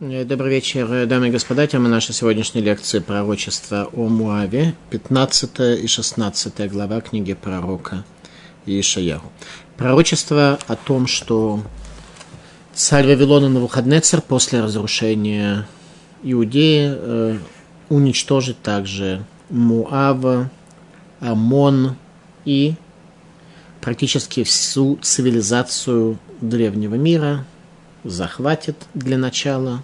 Э, добрый вечер, дамы и господа. Тема нашей сегодняшней лекции пророчество о Муаве, 15 и 16 глава книги пророка Ишаяху. Пророчество о том, что царь Вавилона Навуходнецер после разрушения Иудеи э, уничтожит также Муава, Амон и практически всю цивилизацию древнего мира – захватит для начала,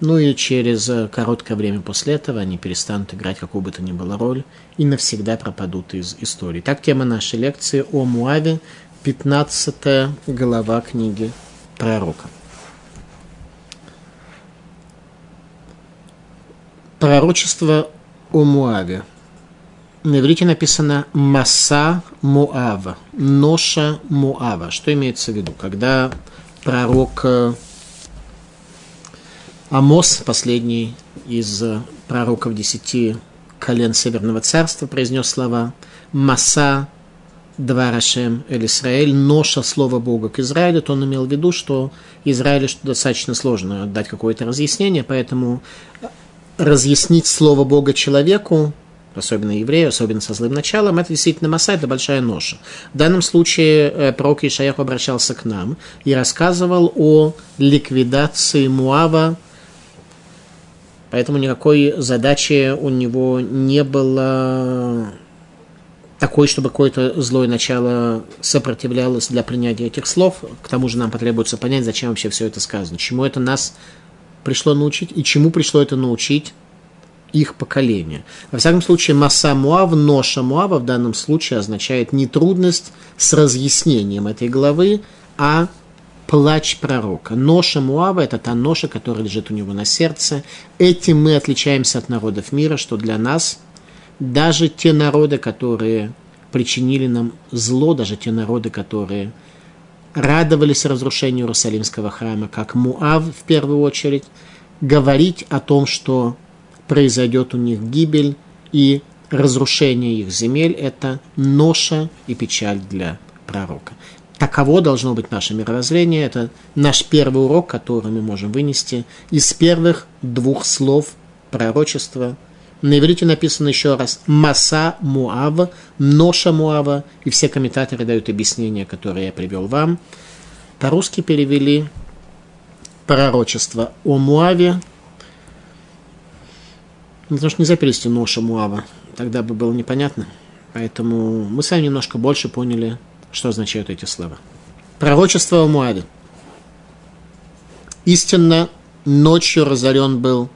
ну и через э, короткое время после этого они перестанут играть какую бы то ни было роль и навсегда пропадут из истории. Так тема нашей лекции о Муаве, 15 глава книги пророка. Пророчество о Муаве. На иврите написано «Маса Муава», «Ноша Муава». Что имеется в виду? Когда пророк э, Амос, последний из э, пророков десяти колен Северного Царства, произнес слова «Маса Дварашем Эль Исраэль, ноша слова Бога к Израилю, то он имел в виду, что Израилю что достаточно сложно дать какое-то разъяснение, поэтому разъяснить слово Бога человеку особенно еврею, особенно со злым началом, это действительно масса, это большая ноша. В данном случае э, пророк Ишаях обращался к нам и рассказывал о ликвидации Муава, поэтому никакой задачи у него не было такой, чтобы какое-то злое начало сопротивлялось для принятия этих слов. К тому же нам потребуется понять, зачем вообще все это сказано, чему это нас пришло научить и чему пришло это научить их поколения. Во всяком случае, масса Муав, ноша Муава в данном случае означает не трудность с разъяснением этой главы, а плач пророка. Ноша Муава – это та ноша, которая лежит у него на сердце. Этим мы отличаемся от народов мира, что для нас даже те народы, которые причинили нам зло, даже те народы, которые радовались разрушению Иерусалимского храма, как Муав в первую очередь, говорить о том, что произойдет у них гибель и разрушение их земель – это ноша и печаль для пророка. Таково должно быть наше мировоззрение. Это наш первый урок, который мы можем вынести из первых двух слов пророчества. На иврите написано еще раз «Маса Муава», «Ноша Муава», и все комментаторы дают объяснение, которое я привел вам. По-русски перевели пророчество о Муаве, ну, потому что нельзя перевести Ноша Муава. Тогда бы было непонятно. Поэтому мы сами немножко больше поняли, что означают эти слова. Пророчество о Муаве. Истинно ночью разорен был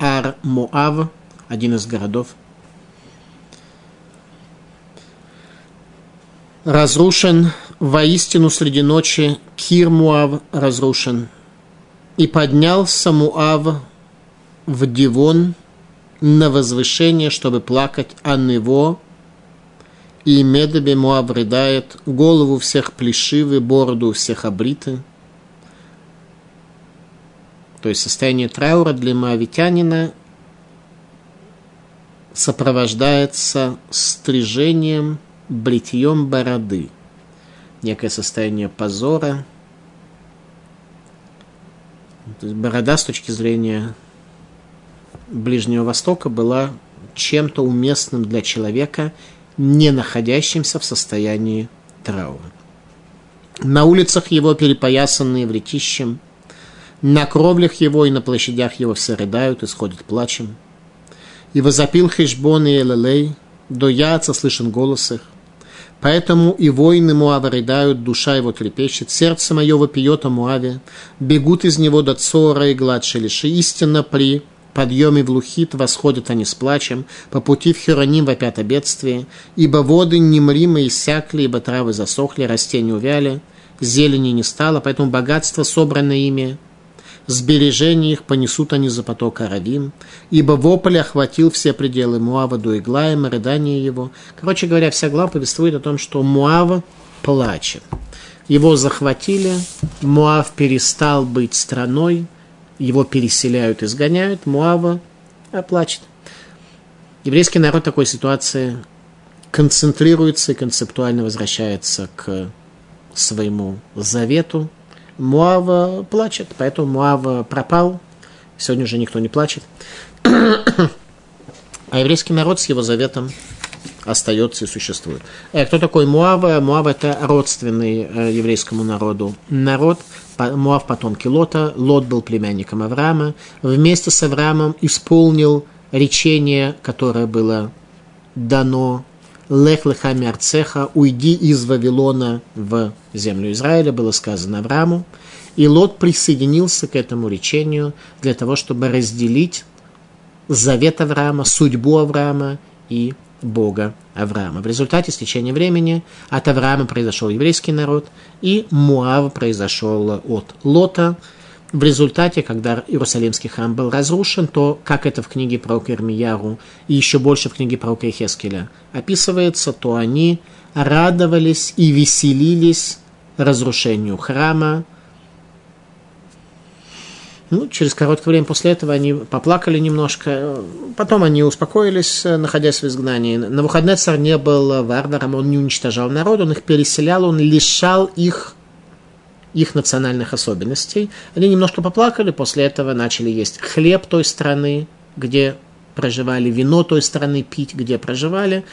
Ар-Муав, один из городов. Разрушен воистину среди ночи Кир-Муав разрушен. И поднялся Муав в Дивон – на возвышение, чтобы плакать о него, и Медабе Муав рыдает, голову всех плешивы, бороду всех обриты. То есть состояние траура для моавитянина сопровождается стрижением, бритьем бороды. Некое состояние позора. То есть борода с точки зрения Ближнего Востока была чем-то уместным для человека, не находящимся в состоянии траура. На улицах его, перепоясанные вретищем, на кровлях его и на площадях его все рыдают и сходят плачем. И возопил Хешбон и Элелей, до яца слышен голос их. Поэтому и воины Муава рыдают, душа его трепещет, сердце мое вопиет о Муаве, бегут из него до Цора и гладши лиши, истинно при подъеме в Лухит восходят они с плачем, по пути в Хероним вопят о бедствии, ибо воды немримы иссякли, ибо травы засохли, растения увяли, зелени не стало, поэтому богатство, собранное ими, сбережения их понесут они за поток Аравим, ибо вопль охватил все пределы Муава до Иглаема, рыдание его. Короче говоря, вся глава повествует о том, что Муава плачет. Его захватили, Муав перестал быть страной, его переселяют, изгоняют, Муава плачет. Еврейский народ в такой ситуации концентрируется и концептуально возвращается к своему завету. Муава плачет, поэтому Муава пропал. Сегодня уже никто не плачет. А еврейский народ с его заветом остается и существует. Э, кто такой Муав? Муав – это родственный э, еврейскому народу народ. Муав – потомки Лота. Лот был племянником Авраама. Вместе с Авраамом исполнил речение, которое было дано Лех лехами арцеха, уйди из Вавилона в землю Израиля, было сказано Аврааму. И Лот присоединился к этому речению для того, чтобы разделить завет Авраама, судьбу Авраама и Бога Авраама. В результате с течением времени от Авраама произошел еврейский народ, и Муав произошел от Лота. В результате, когда Иерусалимский храм был разрушен, то, как это в книге про Ирмияру и еще больше в книге про Хескеля описывается, то они радовались и веселились разрушению храма, ну, через короткое время после этого они поплакали немножко, потом они успокоились, находясь в изгнании. На выходные царь не был варваром, он не уничтожал народ, он их переселял, он лишал их их национальных особенностей. Они немножко поплакали, после этого начали есть хлеб той страны, где проживали, вино той страны пить, где проживали.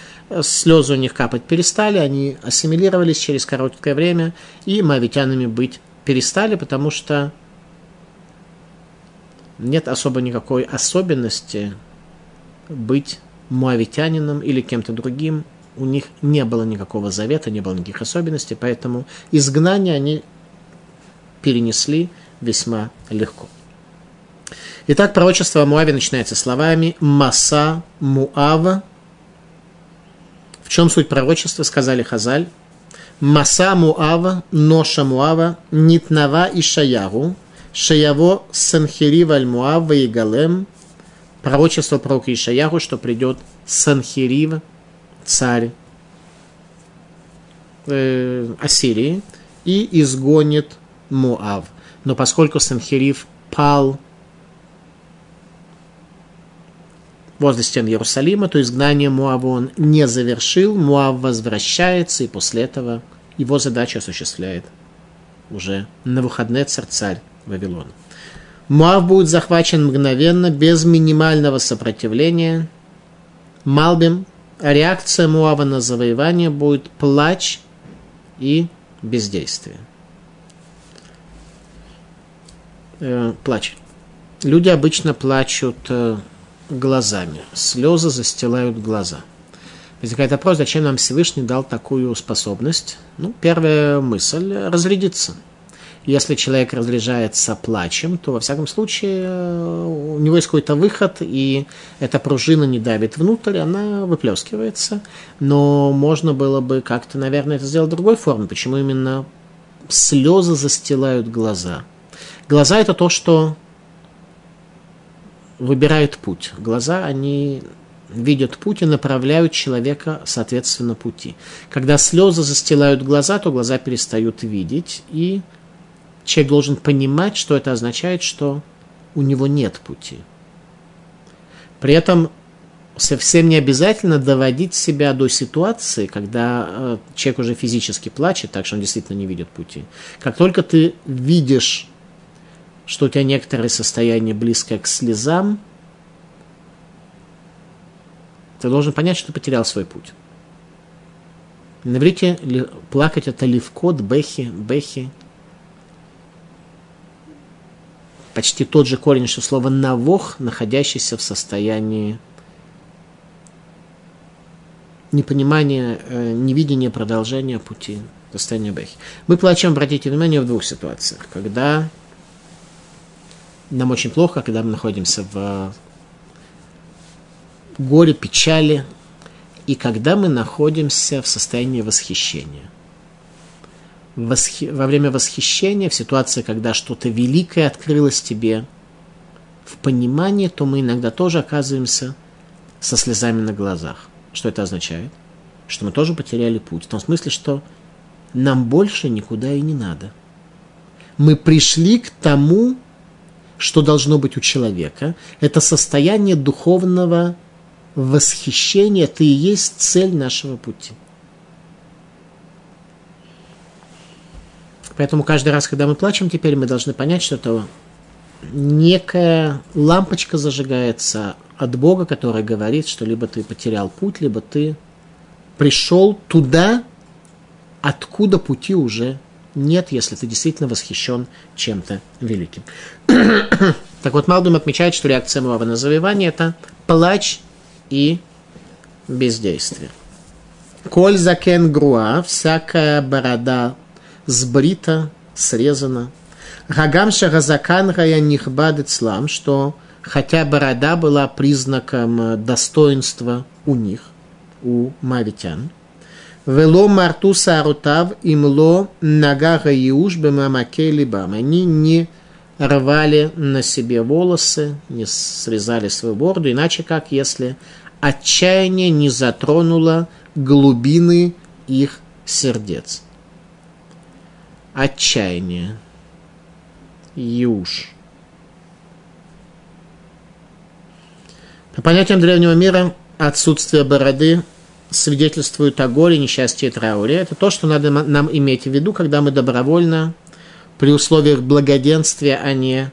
Слезы у них капать перестали, они ассимилировались через короткое время, и мавитянами быть перестали, потому что нет особо никакой особенности быть муавитянином или кем-то другим. У них не было никакого завета, не было никаких особенностей, поэтому изгнание они перенесли весьма легко. Итак, пророчество о Муаве начинается словами «Маса Муава». В чем суть пророчества, сказали Хазаль. «Маса Муава, Ноша Муава, Нитнава и Шаяру, Шаяво Санхири Вальмуав Ваигалем, пророчество пророка Ишаяху, что придет Санхирив, царь э, Ассирии, и изгонит Муав. Но поскольку Санхирив пал возле стен Иерусалима, то изгнание Муава он не завершил, Муав возвращается, и после этого его задачу осуществляет уже на выходные царь Вавилона. Муав будет захвачен мгновенно, без минимального сопротивления. Малбим, реакция Муава на завоевание будет плач и бездействие. Э, плач. Люди обычно плачут э, глазами. Слезы застилают глаза. Возникает вопрос, зачем нам Всевышний дал такую способность? Ну, первая мысль – разрядиться – если человек разряжается плачем, то, во всяком случае, у него есть какой-то выход, и эта пружина не давит внутрь, она выплескивается. Но можно было бы как-то, наверное, это сделать другой форме. Почему именно слезы застилают глаза? Глаза – это то, что выбирает путь. Глаза, они видят путь и направляют человека, соответственно, пути. Когда слезы застилают глаза, то глаза перестают видеть, и человек должен понимать, что это означает, что у него нет пути. При этом совсем не обязательно доводить себя до ситуации, когда э, человек уже физически плачет, так что он действительно не видит пути. Как только ты видишь, что у тебя некоторое состояние близкое к слезам, ты должен понять, что ты потерял свой путь. На иврите плакать это левкот, бехи, бехи, почти тот же корень, что слово «навох», находящийся в состоянии непонимания, э, невидения продолжения пути, состояния бехи. Мы плачем, обратите внимание, в двух ситуациях. Когда нам очень плохо, когда мы находимся в горе, печали, и когда мы находимся в состоянии восхищения восхи... во время восхищения, в ситуации, когда что-то великое открылось тебе, в понимании, то мы иногда тоже оказываемся со слезами на глазах. Что это означает? Что мы тоже потеряли путь. В том смысле, что нам больше никуда и не надо. Мы пришли к тому, что должно быть у человека. Это состояние духовного восхищения. Это и есть цель нашего пути. Поэтому каждый раз, когда мы плачем, теперь мы должны понять, что это некая лампочка зажигается от Бога, которая говорит, что либо ты потерял путь, либо ты пришел туда, откуда пути уже нет, если ты действительно восхищен чем-то великим. так вот, Малдум отмечает, что реакция Муава на завоевание – это плач и бездействие. Коль закен груа, всякая борода сбрита, срезана. Рагам шагазакан рая нихбад слам, что хотя борода была признаком достоинства у них, у мавитян – Вело марту сарутав имло нагага иуш бемамаке либам. Они не рвали на себе волосы, не срезали свою бороду, иначе как если отчаяние не затронуло глубины их сердец. Отчаяние. Юж. По понятиям древнего мира отсутствие бороды свидетельствуют о горе, несчастье и трауре. Это то, что надо нам иметь в виду, когда мы добровольно, при условиях благоденствия, а не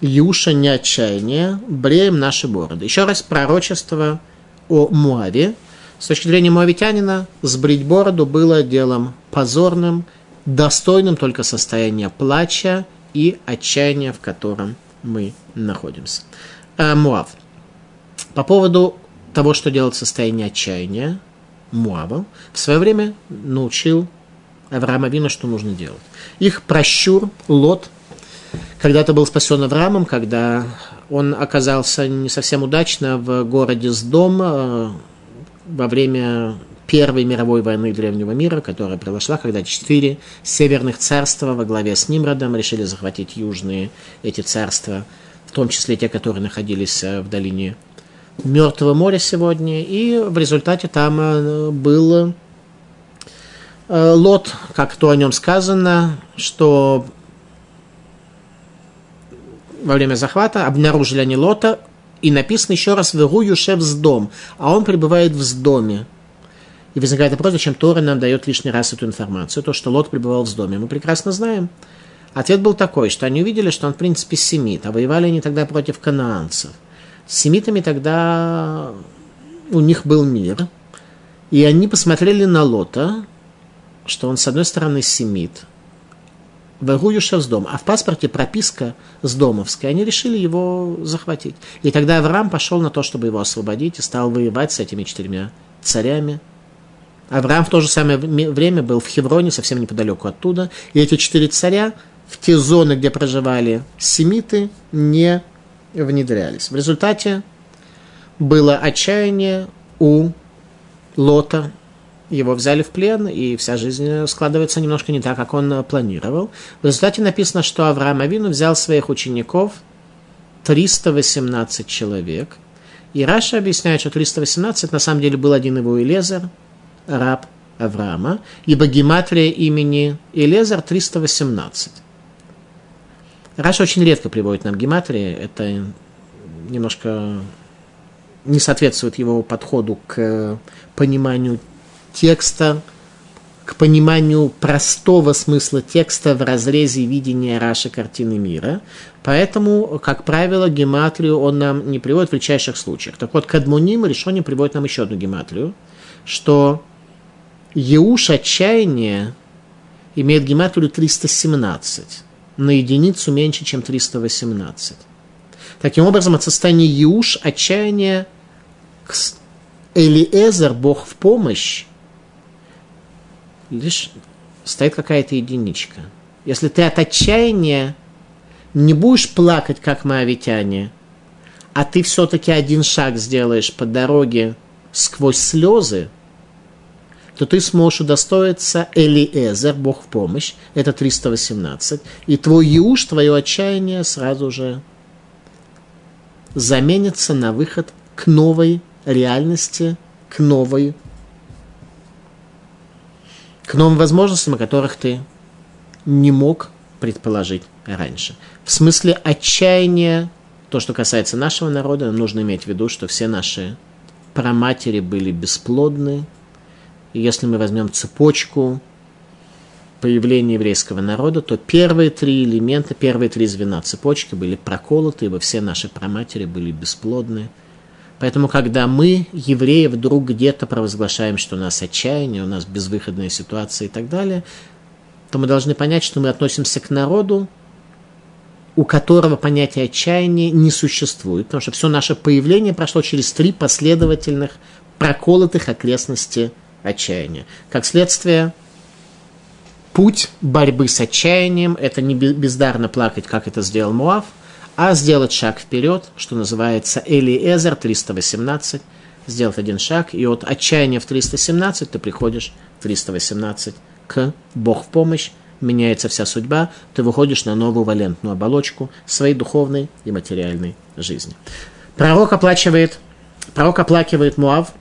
юша, не отчаяния, бреем наши бороды. Еще раз пророчество о Муаве. С точки зрения муавитянина, сбрить бороду было делом позорным, достойным только состояния плача и отчаяния, в котором мы находимся. А, Муав. По поводу того, что делать в состоянии отчаяния, Муава, в свое время научил Авраама Вина, что нужно делать. Их прощур, Лот, когда-то был спасен Авраамом, когда он оказался не совсем удачно в городе Сдом э, во время Первой мировой войны Древнего мира, которая произошла, когда четыре северных царства во главе с Нимродом решили захватить южные эти царства, в том числе те, которые находились э, в долине Мертвого моря сегодня, и в результате там э, был э, Лот, как то о нем сказано, что во время захвата обнаружили они Лота, и написано еще раз «Веру Юшев с дом», а он пребывает в доме. И возникает вопрос, зачем Тора нам дает лишний раз эту информацию, то, что Лот пребывал в доме. Мы прекрасно знаем. Ответ был такой, что они увидели, что он, в принципе, семит, а воевали они тогда против канаанцев – с семитами тогда у них был мир, и они посмотрели на Лота, что он, с одной стороны, семит, Вагуюша с дом, а в паспорте прописка с домовской. Они решили его захватить. И тогда Авраам пошел на то, чтобы его освободить, и стал воевать с этими четырьмя царями. Авраам в то же самое время был в Хевроне, совсем неподалеку оттуда. И эти четыре царя в те зоны, где проживали семиты, не внедрялись. В результате было отчаяние у Лота, его взяли в плен, и вся жизнь складывается немножко не так, как он планировал. В результате написано, что Авраам Авину взял своих учеников, 318 человек, и Раша объясняет, что 318 на самом деле был один его Элезер, раб Авраама, ибо гематрия имени Элезер 318. Раша очень редко приводит нам гематрии, это немножко не соответствует его подходу к пониманию текста, к пониманию простого смысла текста в разрезе видения Раши картины мира. Поэтому, как правило, гематрию он нам не приводит в редчайших случаях. Так вот, Кадмуним решение приводит нам еще одну гематрию, что Еуш отчаяние имеет гематрию 317 на единицу меньше, чем 318. Таким образом, от состояния Иуш, отчаяния, Элиэзер, Бог в помощь, лишь стоит какая-то единичка. Если ты от отчаяния не будешь плакать, как моавитяне, а ты все-таки один шаг сделаешь по дороге сквозь слезы, то ты сможешь удостоиться Элиэзер, Бог в помощь, это 318, и твой Юш, твое отчаяние сразу же заменится на выход к новой реальности, к новой к новым возможностям, о которых ты не мог предположить раньше. В смысле отчаяния, то, что касается нашего народа, нужно иметь в виду, что все наши праматери были бесплодны, если мы возьмем цепочку появления еврейского народа, то первые три элемента, первые три звена цепочки были проколоты, ибо все наши праматери были бесплодны. Поэтому, когда мы, евреи, вдруг где-то провозглашаем, что у нас отчаяние, у нас безвыходная ситуация и так далее, то мы должны понять, что мы относимся к народу, у которого понятие отчаяния не существует, потому что все наше появление прошло через три последовательных проколотых окрестности отчаяния. Как следствие, путь борьбы с отчаянием – это не бездарно плакать, как это сделал Муав, а сделать шаг вперед, что называется Элиэзер 318, сделать один шаг, и от отчаяния в 317 ты приходишь в 318 к Бог в помощь, меняется вся судьба, ты выходишь на новую валентную оболочку своей духовной и материальной жизни. Пророк оплачивает, пророк оплакивает Муав,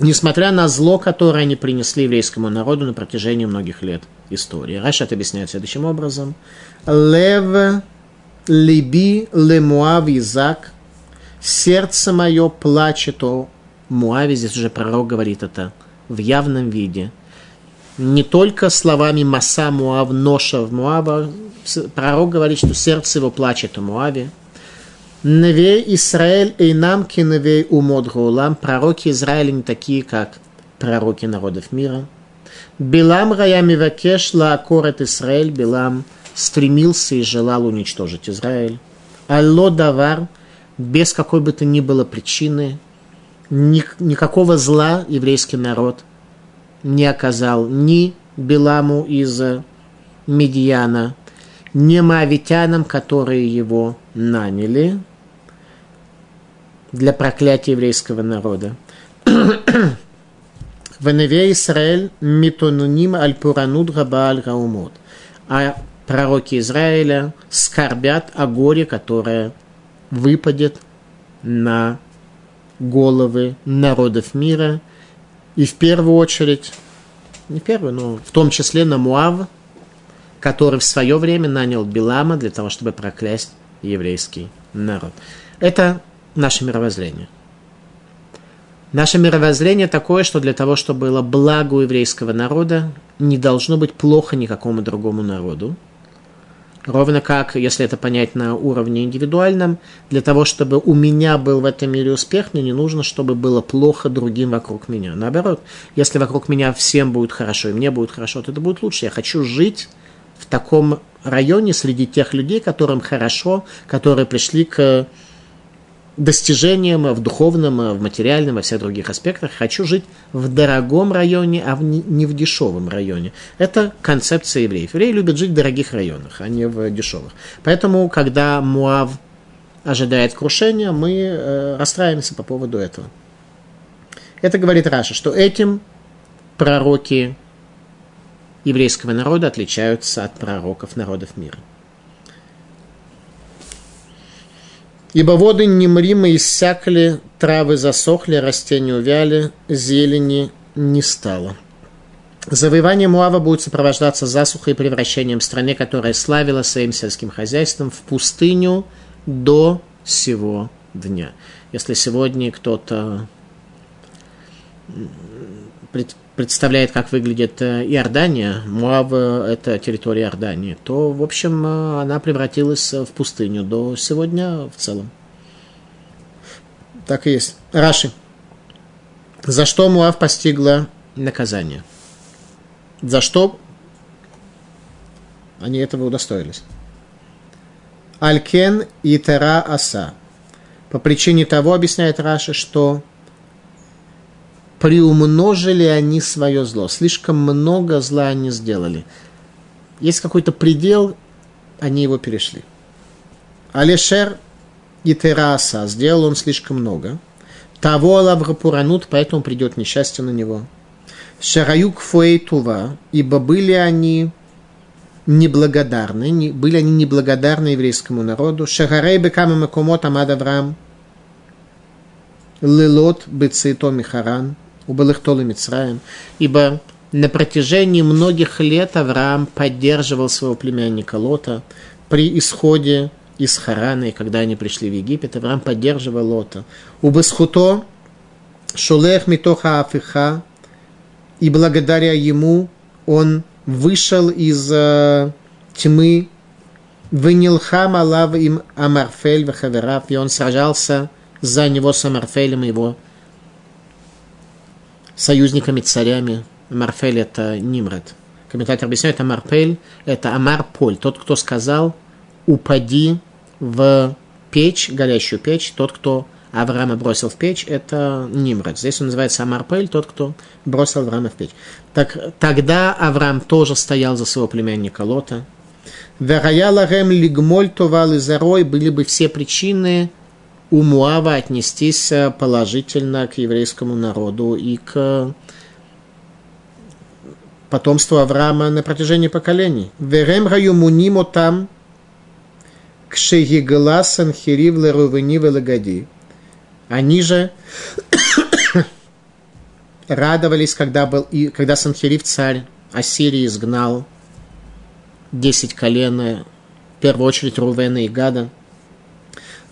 несмотря на зло, которое они принесли еврейскому народу на протяжении многих лет истории. Раша это объясняет следующим образом. Лев либи ле Муав Изак, сердце мое плачет о Муаве, здесь уже пророк говорит это в явном виде – не только словами Маса Муав, Ноша в Муава. Пророк говорит, что сердце его плачет о Муаве. Невей Израиль и нам киневей умод гулам. Пророки Израиля не такие, как пророки народов мира. Билам рая мивакеш лаакорет Израиль. Билам стремился и желал уничтожить Израиль. Алло давар, без какой бы то ни было причины, никакого зла еврейский народ – не оказал ни Биламу из Медьяна, ни Моавитянам, которые его наняли для проклятия еврейского народа. Веневе Израиль митонуним аль-пуранут габа гаумот. А пророки Израиля скорбят о горе, которое выпадет на головы народов мира – и в первую очередь, не первую, но в том числе на Муав, который в свое время нанял Билама для того, чтобы проклясть еврейский народ. Это наше мировоззрение. Наше мировоззрение такое, что для того, чтобы было благо у еврейского народа, не должно быть плохо никакому другому народу. Ровно как, если это понять на уровне индивидуальном, для того, чтобы у меня был в этом мире успех, мне не нужно, чтобы было плохо другим вокруг меня. Наоборот, если вокруг меня всем будет хорошо, и мне будет хорошо, то это будет лучше. Я хочу жить в таком районе среди тех людей, которым хорошо, которые пришли к достижениям в духовном, в материальном, во всех других аспектах. Хочу жить в дорогом районе, а в не в дешевом районе. Это концепция евреев. Евреи любят жить в дорогих районах, а не в дешевых. Поэтому, когда Муав ожидает крушения, мы э, расстраиваемся по поводу этого. Это говорит Раша, что этим пророки еврейского народа отличаются от пророков народов мира. Ибо воды немримы иссякли, травы засохли, растения увяли, зелени не стало. Завоевание Муава будет сопровождаться засухой и превращением страны, которая славила своим сельским хозяйством, в пустыню до сего дня. Если сегодня кто-то представляет, как выглядит э, Иордания, Муав – это территория Иордании, то, в общем, э, она превратилась в пустыню до сегодня в целом. Так и есть. Раши. За что Муав постигла наказание? За что они этого удостоились? Алькен и Тера Аса. По причине того, объясняет Раши, что приумножили они свое зло. Слишком много зла они сделали. Есть какой-то предел, они его перешли. Алишер и Тераса сделал он слишком много. Того Алаврапуранут, поэтому придет несчастье на него. Шараюк Фуэйтува, ибо были они неблагодарны, не, были они неблагодарны еврейскому народу. Шагарей Бекама Макомот Амад Авраам, Лилот Бецейто Михаран, у Балыхтола Мицраем, ибо на протяжении многих лет Авраам поддерживал своего племянника Лота при исходе из Харана, и когда они пришли в Египет, Авраам поддерживал Лота. У Басхуто Шулех Митоха Афиха, и благодаря ему он вышел из э, тьмы, вынилхам алав им Амарфель вахаверав, и он сражался за него с Амарфелем и его союзниками, царями. Марфель – это Нимрод. Комментатор объясняет, Амарпель – это Амарполь, тот, кто сказал «упади в печь, горящую печь», тот, кто Авраама бросил в печь, это Нимрод. Здесь он называется Амарпель, тот, кто бросил Авраама в печь. Так, тогда Авраам тоже стоял за своего племянника Лота. Вераялагем лигмоль товал и зарой были бы все причины у Муава отнестись положительно к еврейскому народу и к потомству Авраама на протяжении поколений. Верем раю мунимо там, кшегигла санхирив лерувени велагади. Они же радовались, когда, был, и, когда Санхирив царь Ассирии изгнал 10 колен, в первую очередь Рувена и Гада.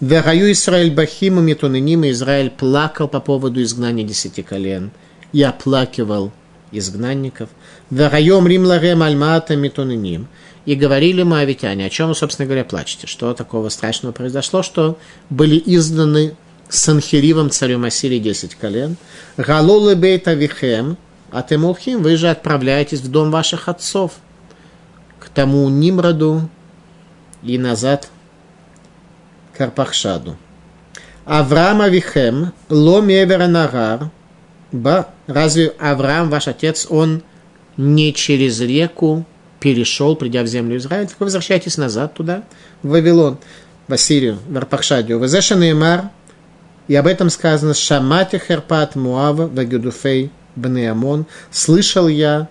Вераю Израиль Бахиму Метунинима, Израиль плакал по поводу изгнания десяти колен. И оплакивал изгнанников. Вераем Рим Ларем Альмата Метуниним. И говорили моавитяне, о чем вы, собственно говоря, плачете, что такого страшного произошло, что были изгнаны Санхиривом царем Ассирии десять колен. Галолы бейта вихем, а Темулхим, вы же отправляетесь в дом ваших отцов, к тому Нимроду и назад к Арпахшаду. Авраам Авихем, ло нагар, ба, разве Авраам, ваш отец, он не через реку перешел, придя в землю Израиля, так вы возвращайтесь назад туда, в Вавилон, в Ассирию, в Арпахшадию. Везеша Неймар, и об этом сказано «Шамати херпат Муава вагюдуфей бнеамон». Слышал я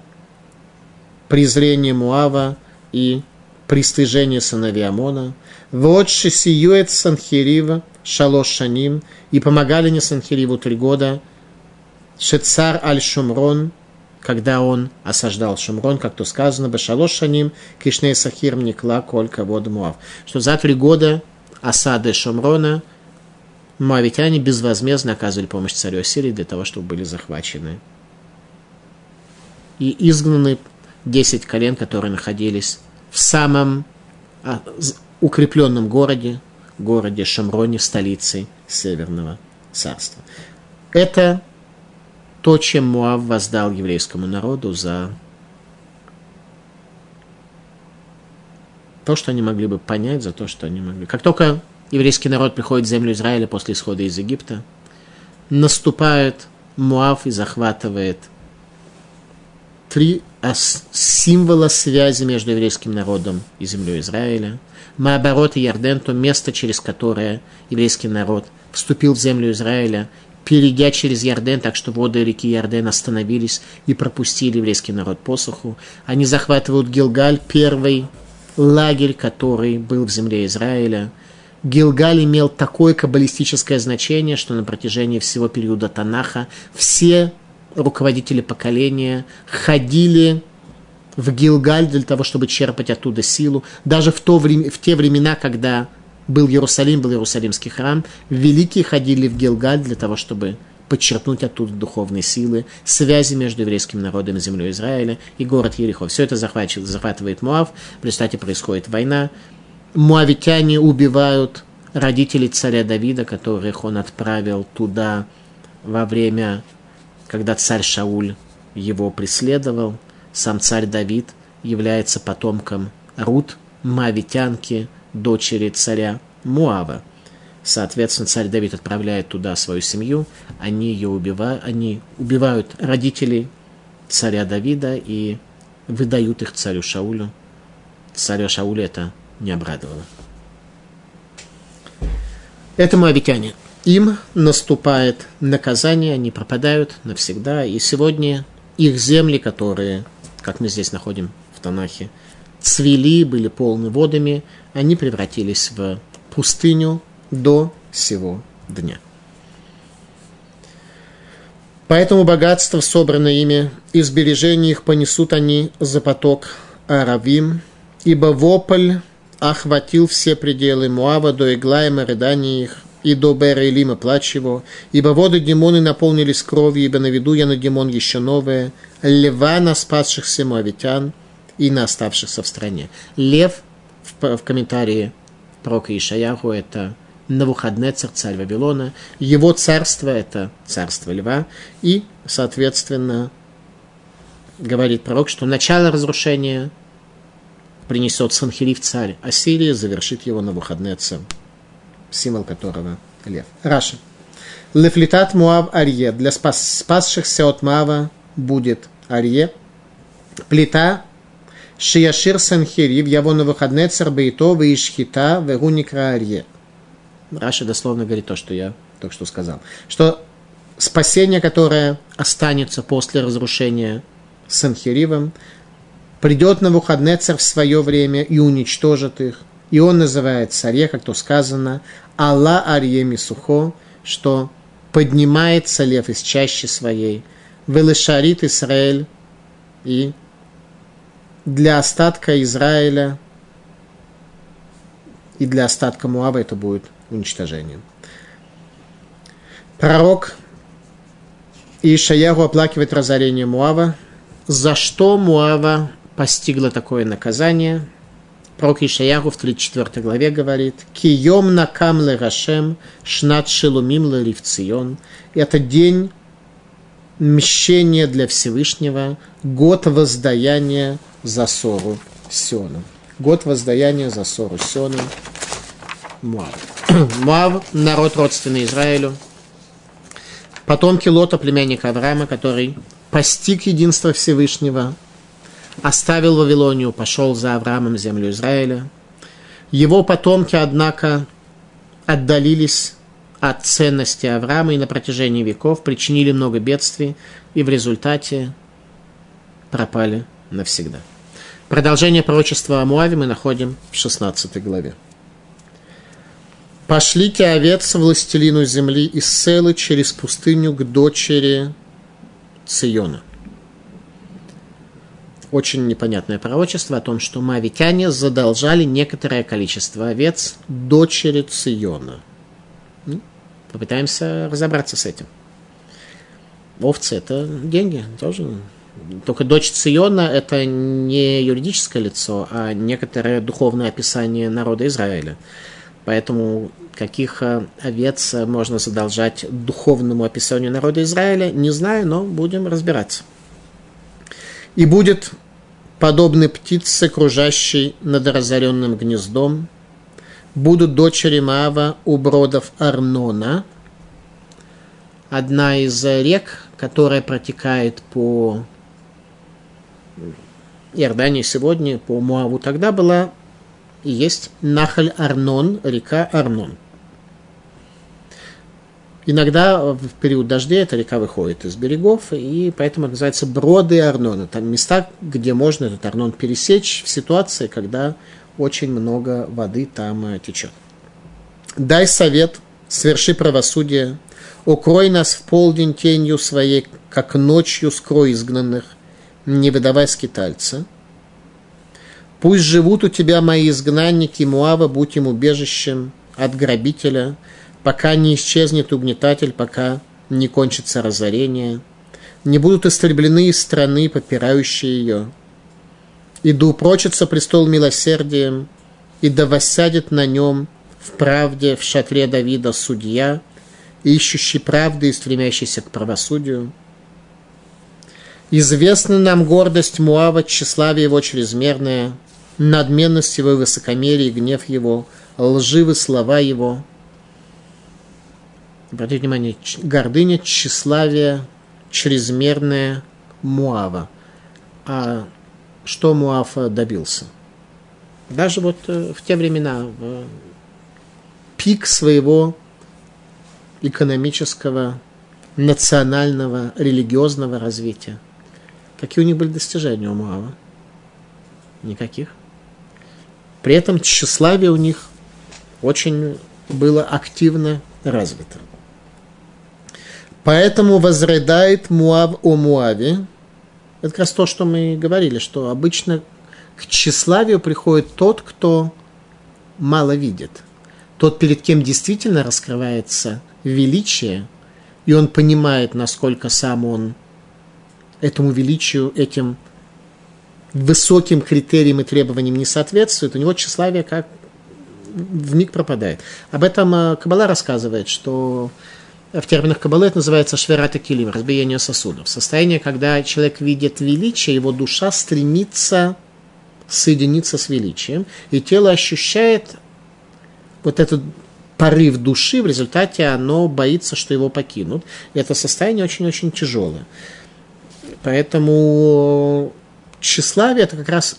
презрение Муава и пристыжение сыновей Амона. Вот шесиюет Санхирива шалош шаним. И помогали не Санхириву три года. Шецар аль-Шумрон, когда он осаждал Шумрон, как то сказано, Башалош шаним, Кишней Сахир Никла, Колька, Вода Муав. Что за три года осады Шумрона – Моавитяне безвозмездно оказывали помощь царю Ассирии для того, чтобы были захвачены и изгнаны 10 колен, которые находились в самом а, укрепленном городе, городе Шамроне, столице Северного царства. Это то, чем Муав воздал еврейскому народу за то, что они могли бы понять, за то, что они могли. Как только еврейский народ приходит в землю Израиля после исхода из Египта, наступает Муав и захватывает три символа связи между еврейским народом и землей Израиля. Маабарот и Ярден – то место, через которое еврейский народ вступил в землю Израиля, перейдя через Ярден, так что воды реки Ярден остановились и пропустили еврейский народ посуху. Они захватывают Гилгаль, первый лагерь, который был в земле Израиля – Гилгаль имел такое каббалистическое значение, что на протяжении всего периода Танаха все руководители поколения ходили в Гилгаль для того, чтобы черпать оттуда силу. Даже в, то время, в те времена, когда был Иерусалим, был Иерусалимский храм, великие ходили в Гилгаль для того, чтобы подчеркнуть оттуда духовные силы, связи между еврейским народом и землей Израиля и город Ерехо. Все это захватывает, захватывает Муав, в результате происходит война, муавитяне убивают родителей царя Давида, которых он отправил туда во время, когда царь Шауль его преследовал. Сам царь Давид является потомком Рут, мавитянки, дочери царя Муава. Соответственно, царь Давид отправляет туда свою семью, они ее убивают, они убивают родителей царя Давида и выдают их царю Шаулю. Царю Шаулю это не обрадовало. Это моавитяне. Им наступает наказание, они пропадают навсегда. И сегодня их земли, которые, как мы здесь находим в Танахе, цвели, были полны водами, они превратились в пустыню до сего дня. Поэтому богатство, собранное ими, и сбережения их понесут они за поток Аравим, ибо вопль охватил все пределы Муава до Иглаема, рыдания их, и до Бера и Лима плач его, ибо воды Димоны наполнились кровью, ибо наведу я на Димон еще новое, Ливана спасшихся муавитян, и на оставшихся в стране. Лев в, в комментарии пророка Ишаяху это Навуходнецер, царь Вавилона, его царство это царство льва, и, соответственно, говорит пророк, что начало разрушения принесет Санхирив царь Ассирии, завершит его Навуходнецер, символ которого лев. Раши. לפליטת מואב אריה. Для спас, спасшихся от Моава будет אריה. פליטה שישאיר סנחריב, יבוא נבוכדנצר, ביתו, וישחיתה, והוא נקרא אריה. Раши дословно говорит то, что я только что сказал. Что спасение, которое останется после разрушения Санхиривом, придет на Вухаднецер в свое время и уничтожит их. И он называет царе, как то сказано, Алла Арье Мисухо, что поднимается лев из чащи своей, Велешарит Израиль, и для остатка Израиля и для остатка Муава это будет уничтожением. Пророк Ишаяру оплакивает разорение Муава. За что Муава постигло такое наказание? Пророк Ишаяру в 34 главе говорит «Кием накам ле Рашем шнат шелумим ле ливцион» Это день мщения для Всевышнего, год воздаяния за ссору с Сионом. Год воздаяния за ссору с Сионом. Муав. Муав – народ родственный Израилю. Потомки Лота, племянника Авраама, который постиг единство Всевышнего, оставил Вавилонию, пошел за Авраамом землю Израиля. Его потомки, однако, отдалились от ценности Авраама и на протяжении веков причинили много бедствий и в результате пропали навсегда. Продолжение пророчества о Муаве мы находим в 16 главе. «Пошлите овец властелину земли из Селы через пустыню к дочери Циона». Очень непонятное пророчество о том, что мавитяне задолжали некоторое количество овец дочери Циона – Попытаемся разобраться с этим. Овцы – это деньги тоже. Только дочь Циона – это не юридическое лицо, а некоторое духовное описание народа Израиля. Поэтому каких э, овец можно задолжать духовному описанию народа Израиля, не знаю, но будем разбираться. И будет подобны птице, кружащей над разоренным гнездом, будут дочери Маава у бродов Арнона, одна из рек, которая протекает по Иордании сегодня, по Муаву тогда была и есть Нахаль Арнон, река Арнон. Иногда в период дождей эта река выходит из берегов, и поэтому называется броды Арнона. Там места, где можно этот Арнон пересечь в ситуации, когда очень много воды там э, течет. Дай совет, сверши правосудие, укрой нас в полдень тенью своей, как ночью скрой изгнанных, не выдавай скитальца. Пусть живут у тебя мои изгнанники, Муава, будь им убежищем от грабителя, пока не исчезнет угнетатель, пока не кончится разорение, не будут истреблены из страны, попирающие ее и да упрочится престол милосердием, и да воссядет на нем в правде в шатре Давида судья, ищущий правды и стремящийся к правосудию. Известна нам гордость Муава, тщеславие его чрезмерное, надменность его и высокомерие, гнев его, лживы слова его. Обратите внимание, гордыня, тщеславие, чрезмерное Муава. А что Муаф добился. Даже вот э, в те времена, в пик своего экономического, национального, религиозного развития. Какие у них были достижения у Муава? Никаких. При этом тщеславие у них очень было активно развито. Поэтому возрыдает Муав о Муаве, это как раз то, что мы говорили, что обычно к тщеславию приходит тот, кто мало видит. Тот, перед кем действительно раскрывается величие, и он понимает, насколько сам он этому величию, этим высоким критериям и требованиям не соответствует, у него тщеславие как в миг пропадает. Об этом э, Кабала рассказывает, что в терминах Кабалы это называется шверата килим, разбиение сосудов. Состояние, когда человек видит величие, его душа стремится соединиться с величием, и тело ощущает вот этот порыв души, в результате оно боится, что его покинут. И это состояние очень-очень тяжелое. Поэтому тщеславие – это как раз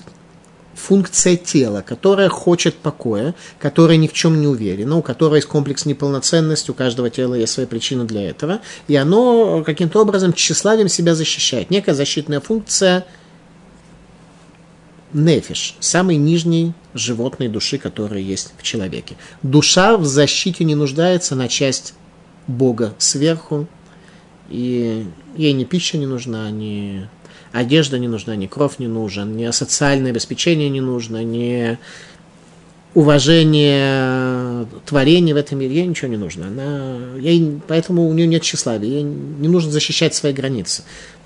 функция тела, которая хочет покоя, которая ни в чем не уверена, у которой есть комплекс неполноценности, у каждого тела есть свои причины для этого, и оно каким-то образом тщеславием себя защищает. Некая защитная функция нефиш, самой нижней животной души, которая есть в человеке. Душа в защите не нуждается на часть Бога сверху, и ей ни пища не нужна, ни одежда не нужна, ни кровь не нужен, ни социальное обеспечение не нужно, ни уважение творения в этом мире, ей ничего не нужно. Она, ей, поэтому у нее нет тщеславия, ей не нужно защищать свои границы.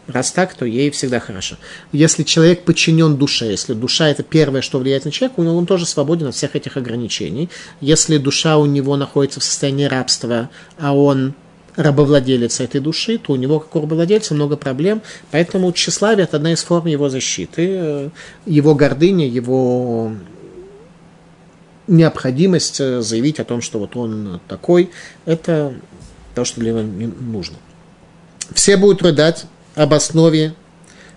Раз так, то ей всегда хорошо. Если человек подчинен душе, если душа это первое, что влияет на человека, он тоже свободен от всех этих ограничений. Если душа у него находится в состоянии рабства, а он рабовладелец этой души, то у него, как у рабовладельца, много проблем. Поэтому тщеславие – это одна из форм его защиты. Его гордыня, его необходимость заявить о том, что вот он такой, это то, что для него нужно. Все будут рыдать об основе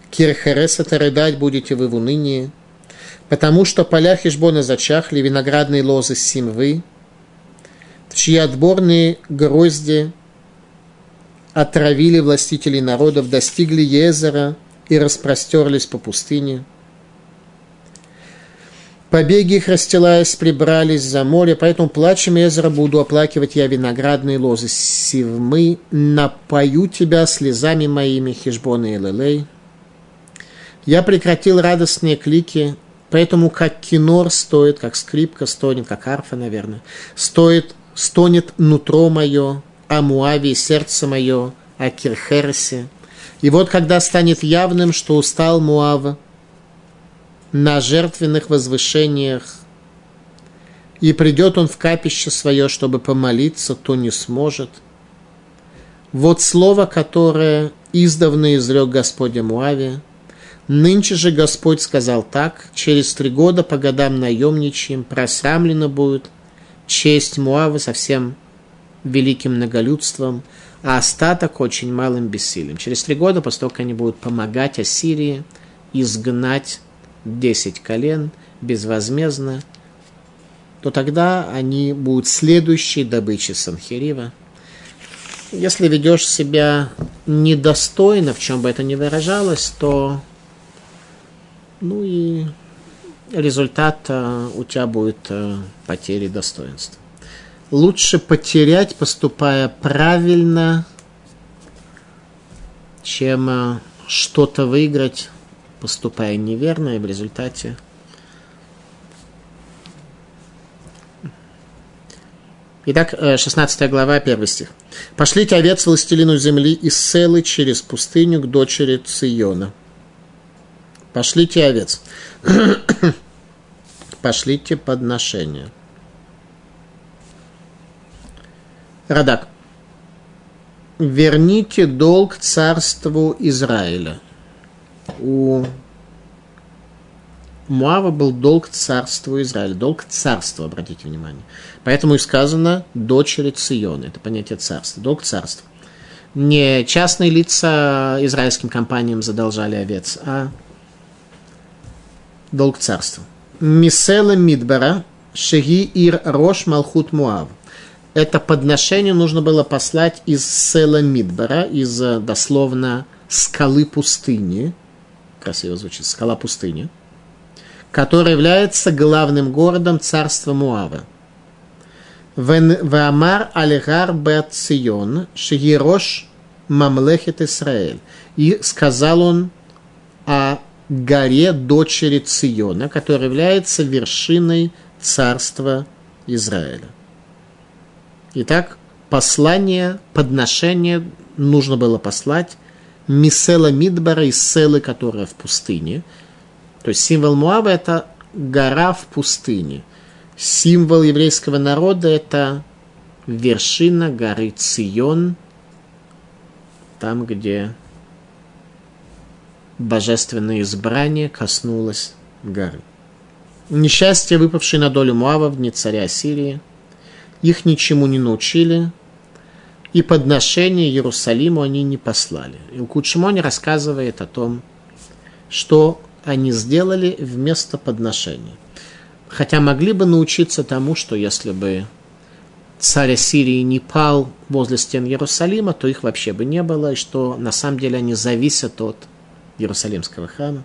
Кирхерес, это рыдать будете вы в унынии, потому что поля Хижбона зачахли, виноградные лозы симвы, чьи отборные грозди – отравили властителей народов, достигли Езера и распростерлись по пустыне. Побеги их, расстилаясь, прибрались за море, поэтому плачем Езера буду оплакивать я виноградные лозы сивмы, напою тебя слезами моими, хижбоны и лелей. Я прекратил радостные клики, поэтому как кинор стоит, как скрипка стонет, как арфа, наверное, стоит, стонет нутро мое, о Муаве сердце мое, о Кирхерсе. И вот когда станет явным, что устал Муав на жертвенных возвышениях, и придет он в капище свое, чтобы помолиться, то не сможет. Вот слово, которое издавна изрек Господь Муаве, Нынче же Господь сказал так, через три года по годам наемничьим просрамлена будет честь Муавы совсем великим многолюдством, а остаток очень малым бессилием. Через три года, как они будут помогать Ассирии изгнать десять колен безвозмездно, то тогда они будут следующей добычей Санхирива. Если ведешь себя недостойно, в чем бы это ни выражалось, то ну и результат э, у тебя будет э, потери достоинства лучше потерять, поступая правильно, чем э, что-то выиграть, поступая неверно, и в результате Итак, 16 э, глава, 1 стих. «Пошлите овец властелину земли из Селы через пустыню к дочери Циона». Пошлите овец. Пошлите подношение. Радак. Верните долг царству Израиля. У Муава был долг царству Израиля, долг царства, обратите внимание. Поэтому и сказано дочери Циона, это понятие царства, долг царства. Не частные лица израильским компаниям задолжали овец, а долг царства. Мисела Мидбара, Шеги Ир Рош Малхут Муав – это подношение нужно было послать из Села Мидбара, из э, дословно скалы пустыни, красиво звучит, скала пустыни, которая является главным городом царства Муава. Вамар Алигар Бет Сион, Шигирош Мамлехет Исраэль. И сказал он о горе дочери Циона, которая является вершиной царства Израиля. Итак, послание, подношение нужно было послать Мисела Мидбара из Селы, которая в пустыне. То есть символ Муава – это гора в пустыне. Символ еврейского народа – это вершина горы Цион, там, где божественное избрание коснулось горы. Несчастье, выпавшее на долю Муава в дни царя Сирии, их ничему не научили, и подношение Иерусалиму они не послали. И Кучмони рассказывает о том, что они сделали вместо подношения. Хотя могли бы научиться тому, что если бы царь Ассирии не пал возле стен Иерусалима, то их вообще бы не было, и что на самом деле они зависят от Иерусалимского храма.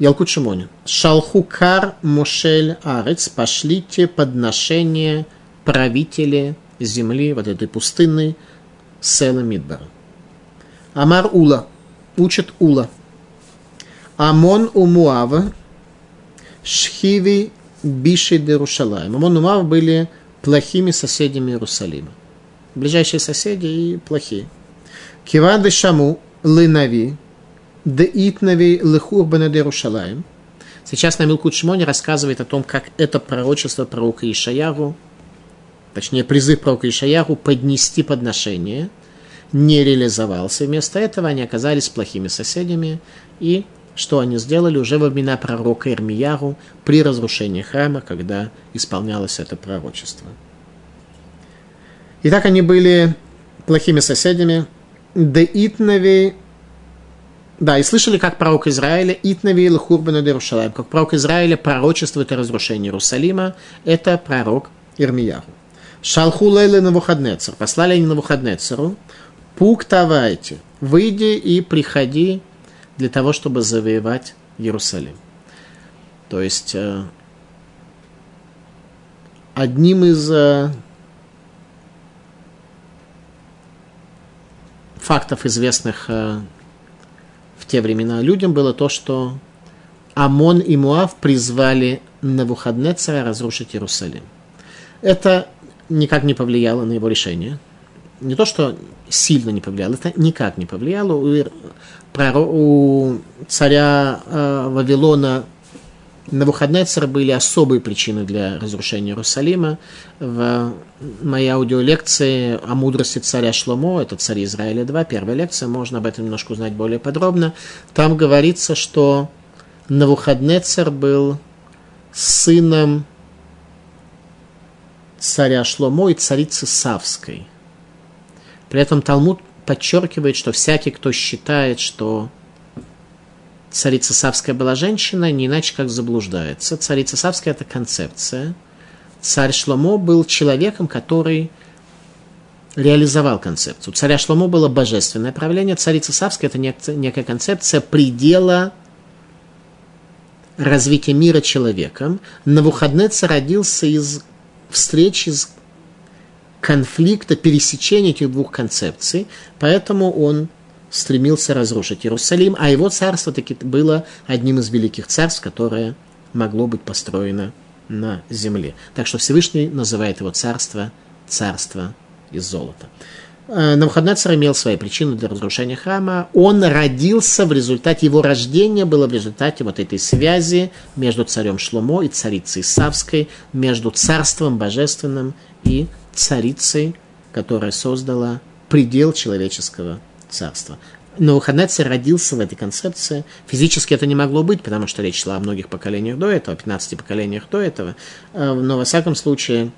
Ялкут Шимони. Шалхукар Мошель Арец, пошлите подношение правители земли, вот этой пустынной, Села Мидбара. Амар Ула, учит Ула. Амон у Муава, Шхиви Биши Дерушалаем. Амон и Муав были плохими соседями Иерусалима. Ближайшие соседи и плохие. Кивады Шаму Лынави, Деитнави Лехурбана Дерушалаем. Сейчас на Милкут Шмоне рассказывает о том, как это пророчество пророка Ишаяру, точнее призыв пророка Ишаяру поднести подношение, не реализовался. Вместо этого они оказались плохими соседями и что они сделали уже во времена пророка Ирмияру при разрушении храма, когда исполнялось это пророчество. Итак, они были плохими соседями. Да Итнави, да, и слышали, как пророк Израиля Итнави Лхурбана Дерушалаем, как пророк Израиля пророчествует о разрушении Иерусалима, это пророк Ирмияру. Шалху Лейле на Навуходнецер, послали они на Навуходнецеру, Пук Тавайте, выйди и приходи для того, чтобы завоевать Иерусалим. То есть э, одним из э, фактов, известных э, те времена людям, было то, что Амон и Муав призвали на Навуходнецера разрушить Иерусалим. Это никак не повлияло на его решение. Не то, что сильно не повлияло, это никак не повлияло у царя э, Вавилона Навуходнецера были особые причины для разрушения Иерусалима. В моей аудиолекции о мудрости царя Шломо, это царь Израиля 2, первая лекция, можно об этом немножко узнать более подробно. Там говорится, что Навуходнецер был сыном царя Шломо и царицы Савской. При этом Талмуд подчеркивает, что всякий, кто считает, что царица Савская была женщина, не иначе как заблуждается. Царица Савская – это концепция. Царь Шломо был человеком, который реализовал концепцию. У царя Шломо было божественное правление, царица Савская – это некая концепция предела развития мира человеком. На выходные родился из встречи с конфликта, пересечения этих двух концепций, поэтому он стремился разрушить Иерусалим, а его царство таки было одним из великих царств, которое могло быть построено на земле. Так что Всевышний называет его царство царство из золота. Э, Навуходоносор имел свои причины для разрушения храма. Он родился в результате, его рождения было в результате вот этой связи между царем Шломо и царицей Савской, между царством божественным и царицей, которая создала предел человеческого царства. Но Навуходоносор родился в этой концепции. Физически это не могло быть, потому что речь шла о многих поколениях до этого, 15 поколениях до этого. Э, но, во всяком случае,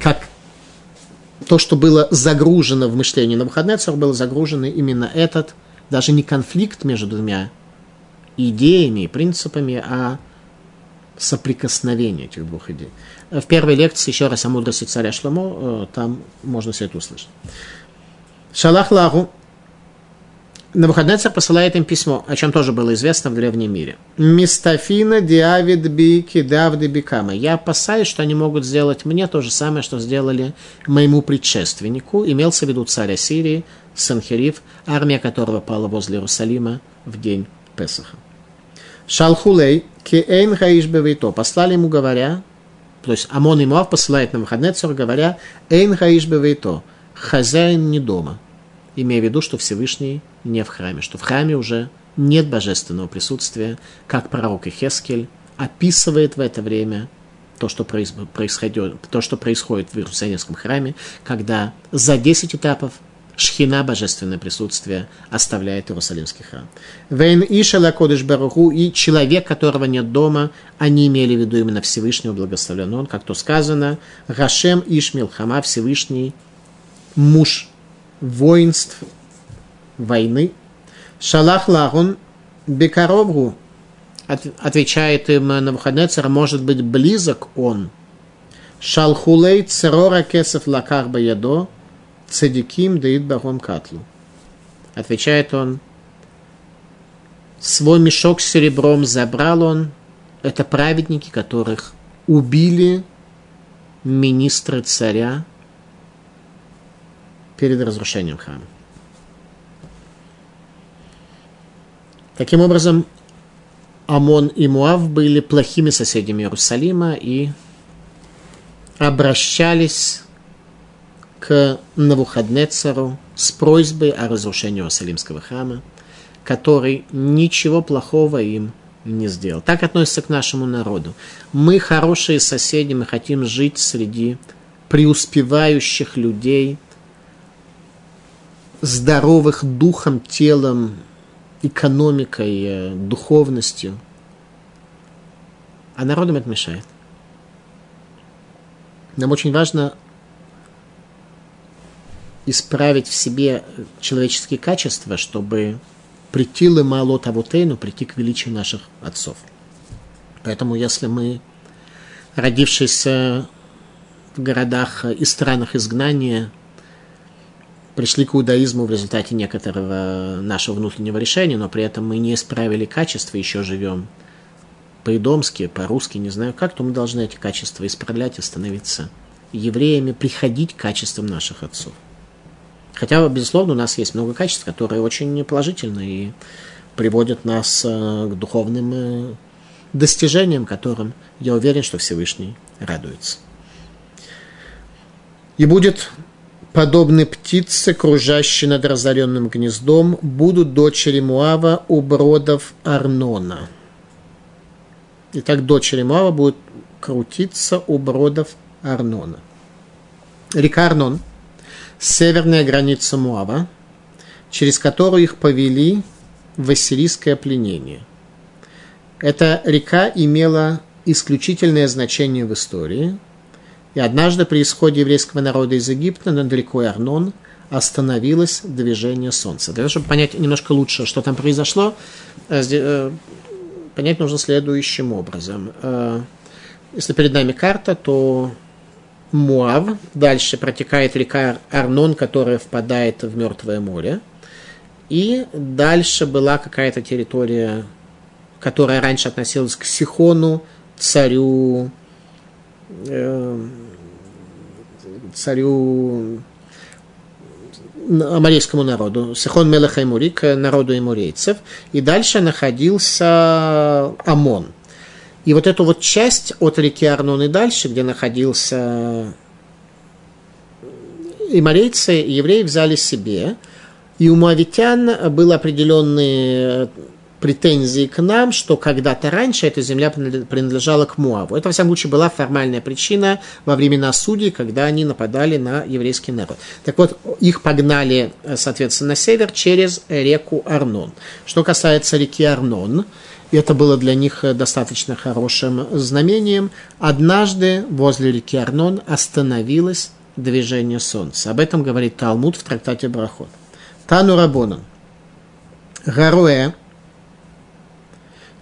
как то, что было загружено в мышлении Навуходоносора, было загружено именно этот, даже не конфликт между двумя идеями и принципами, а соприкосновение этих двух идей. В первой лекции еще раз о мудрости царя Шломо, э, там можно все это услышать. Шалах Лаху, Навуходоносор посылает им письмо, о чем тоже было известно в древнем мире. Мистафина диавид би кидавды бикама. Я опасаюсь, что они могут сделать мне то же самое, что сделали моему предшественнику. Имелся в виду царя Сирии, Санхериф, армия которого пала возле Иерусалима в день Песаха. Шалхулей, кеэйн хаиш бевейто. Послали ему, говоря, то есть Амон и Моав посылает на выходные царь, говоря, эйн хаиш бевейто. Хозяин не дома. Имея в виду, что Всевышний не в храме, что в храме уже нет божественного присутствия, как пророк Ихескель описывает в это время то, что происходит, то, что происходит в Иерусалимском храме, когда за 10 этапов Шхина, божественное присутствие, оставляет Иерусалимский храм. Вейн Ишала Кодыш Баруху и человек, которого нет дома, они имели в виду именно Всевышнего, благословлен он, как то сказано, Рашем Ишмил Хама, Всевышний, муж воинств, войны. Шалах Лагун Бекаровгу, отвечает им на Навуходнецер, может быть близок он. Шалхулей Церора Кесов Лакар Баядо, Цедиким Даид Баром Катлу. Отвечает он, свой мешок с серебром забрал он. Это праведники, которых убили министры царя перед разрушением храма. Таким образом, Амон и Муав были плохими соседями Иерусалима и обращались к Навуходнецеру с просьбой о разрушении Иерусалимского храма, который ничего плохого им не сделал. Так относится к нашему народу. Мы хорошие соседи, мы хотим жить среди преуспевающих людей, здоровых духом, телом, экономикой, э, духовностью. А народам это мешает. Нам очень важно исправить в себе человеческие качества, чтобы прийти мало того тейну, прийти к величию наших отцов. Поэтому если мы, родившись в городах и странах изгнания, пришли к иудаизму в результате некоторого нашего внутреннего решения, но при этом мы не исправили качества, еще живем по-идомски, по-русски, не знаю как, то мы должны эти качества исправлять и становиться евреями, приходить к качествам наших отцов. Хотя, безусловно, у нас есть много качеств, которые очень положительны и приводят нас э, к духовным э, достижениям, которым я уверен, что Всевышний радуется. И будет подобны птице, кружащей над разоренным гнездом, будут дочери Муава у бродов Арнона. Итак, дочери Муава будут крутиться у бродов Арнона. Река Арнон – северная граница Муава, через которую их повели в ассирийское пленение. Эта река имела исключительное значение в истории, и однажды при исходе еврейского народа из Египта над рекой Арнон остановилось движение солнца. Для того, чтобы понять немножко лучше, что там произошло, э, э, понять нужно следующим образом. Э, если перед нами карта, то Муав, дальше протекает река Арнон, которая впадает в Мертвое море. И дальше была какая-то территория, которая раньше относилась к Сихону, царю, царю амарийскому народу, Сихон Мелаха Мурик, народу имурейцев, и дальше находился Амон – и вот эту вот часть от реки Арнон и дальше, где находился и морейцы, и евреи взяли себе. И у муавитян были определенные претензии к нам, что когда-то раньше эта земля принадлежала к Муаву. Это, во всяком случае, была формальная причина во времена судей, когда они нападали на еврейский народ. Так вот, их погнали, соответственно, на север через реку Арнон. Что касается реки Арнон, это было для них э, достаточно хорошим знамением. Однажды возле реки Арнон остановилось движение солнца. Об этом говорит Талмуд в трактате Брахот. Тану Рабона. Гаруэ,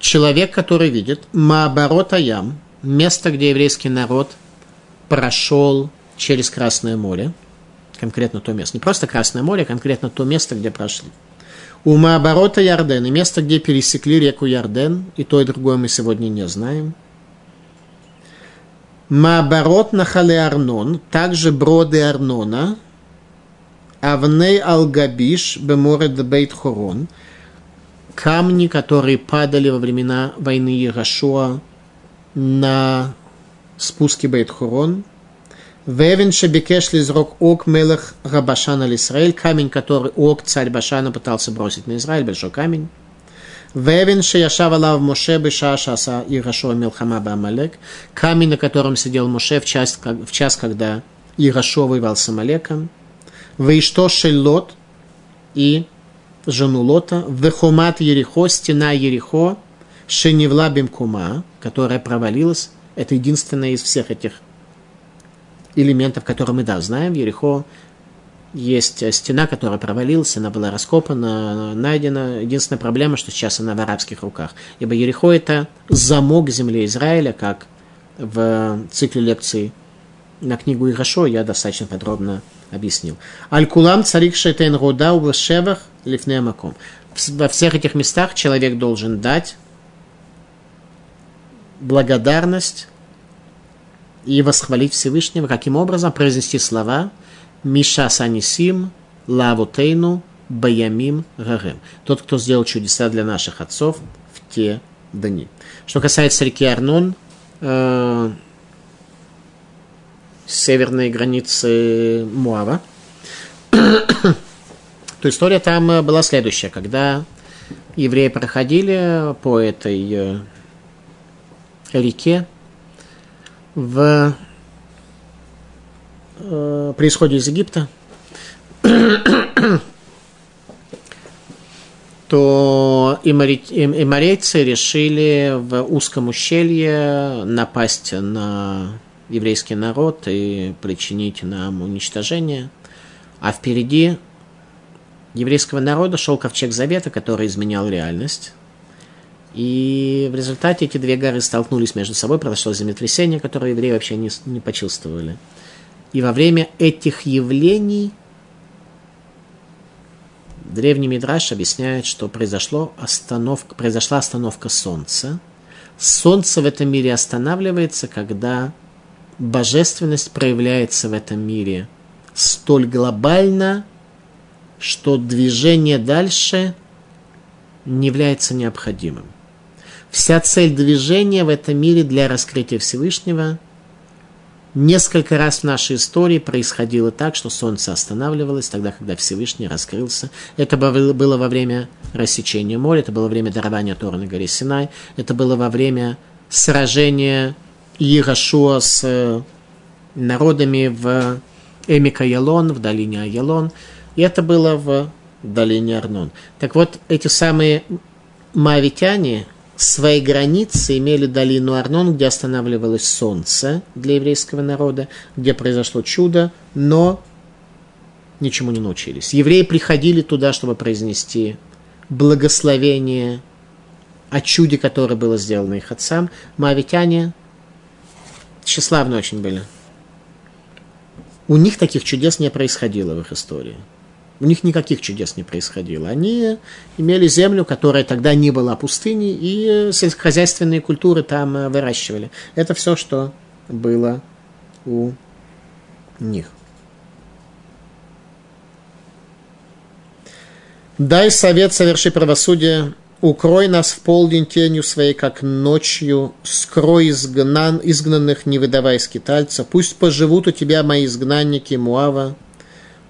человек, который видит, Маабарот Аям, место, где еврейский народ прошел через Красное море, конкретно то место, не просто Красное море, а конкретно то место, где прошли – у Маоборота Ярден, и место, где пересекли реку Ярден, и то, и другое мы сегодня не знаем. Маоборот Нахале Арнон, также броды Арнона, Авней Алгабиш, Беморед Бейт Хорон, камни, которые падали во времена войны Ярошуа на спуске Бейт Хорон, Вевен Шебекеш Лизрок Ок Мелах Рабашан Аль Исраиль, камень, который Ок, царь Башана, пытался бросить на Израиль, большой камень. Вевин шеяшава лав Моше беша шаса и Рашо Милхама Бамалек. Камень, на котором сидел Моше в час, в час когда Ирашо воевал с Амалеком. Вейшто Шеллот и жену Лота. Вехомат Ерехо, стена Ерехо, Шеневла Бимкума, которая провалилась. Это единственное из всех этих элементов, которые мы, да, знаем. Ерехо есть стена, которая провалилась, она была раскопана, найдена. Единственная проблема, что сейчас она в арабских руках. Ибо Ерехо – это замок земли Израиля, как в цикле лекций на книгу Ирашо я достаточно подробно объяснил. Аль-Кулам царик шетен руда у шевах лифнеамаком. Во всех этих местах человек должен дать благодарность и восхвалить Всевышнего. Каким образом? Произнести слова – Миша Санисим, Лавутейну, Баямим, Рарем. Тот, кто сделал чудеса для наших отцов в те дни. Что касается реки Арнон, э, северной границы Муава, то история там э, была следующая. Когда евреи проходили по этой э, реке в э, при исходе из Египта, то и морейцы решили в узком ущелье напасть на еврейский народ и причинить нам уничтожение. А впереди еврейского народа шел ковчег Завета, который изменял реальность. И в результате эти две горы столкнулись между собой, произошло землетрясение, которое евреи вообще не, не почувствовали. И во время этих явлений древний Мидраш объясняет, что произошло остановка, произошла остановка Солнца. Солнце в этом мире останавливается, когда божественность проявляется в этом мире столь глобально, что движение дальше не является необходимым. Вся цель движения в этом мире для раскрытия Всевышнего – Несколько раз в нашей истории происходило так, что Солнце останавливалось тогда, когда Всевышний раскрылся. Это было во время рассечения моря, это было время дарования Тора на горе Синай, это было во время сражения Ирашуа с э, народами в Эмика Ялон, в долине Аялон, и это было в долине Арнон. Так вот, эти самые мавитяне, свои границы имели долину Арнон, где останавливалось солнце для еврейского народа, где произошло чудо, но ничему не научились. Евреи приходили туда, чтобы произнести благословение о чуде, которое было сделано их отцам. Моавитяне тщеславны очень были. У них таких чудес не происходило в их истории. У них никаких чудес не происходило. Они имели землю, которая тогда не была пустыней, и сельскохозяйственные культуры там э, выращивали. Это все, что было у них. Дай совет, соверши правосудие, укрой нас в полдень тенью своей, как ночью, скрой изгнан, изгнанных, не выдавай скитальца, пусть поживут у тебя мои изгнанники Муава,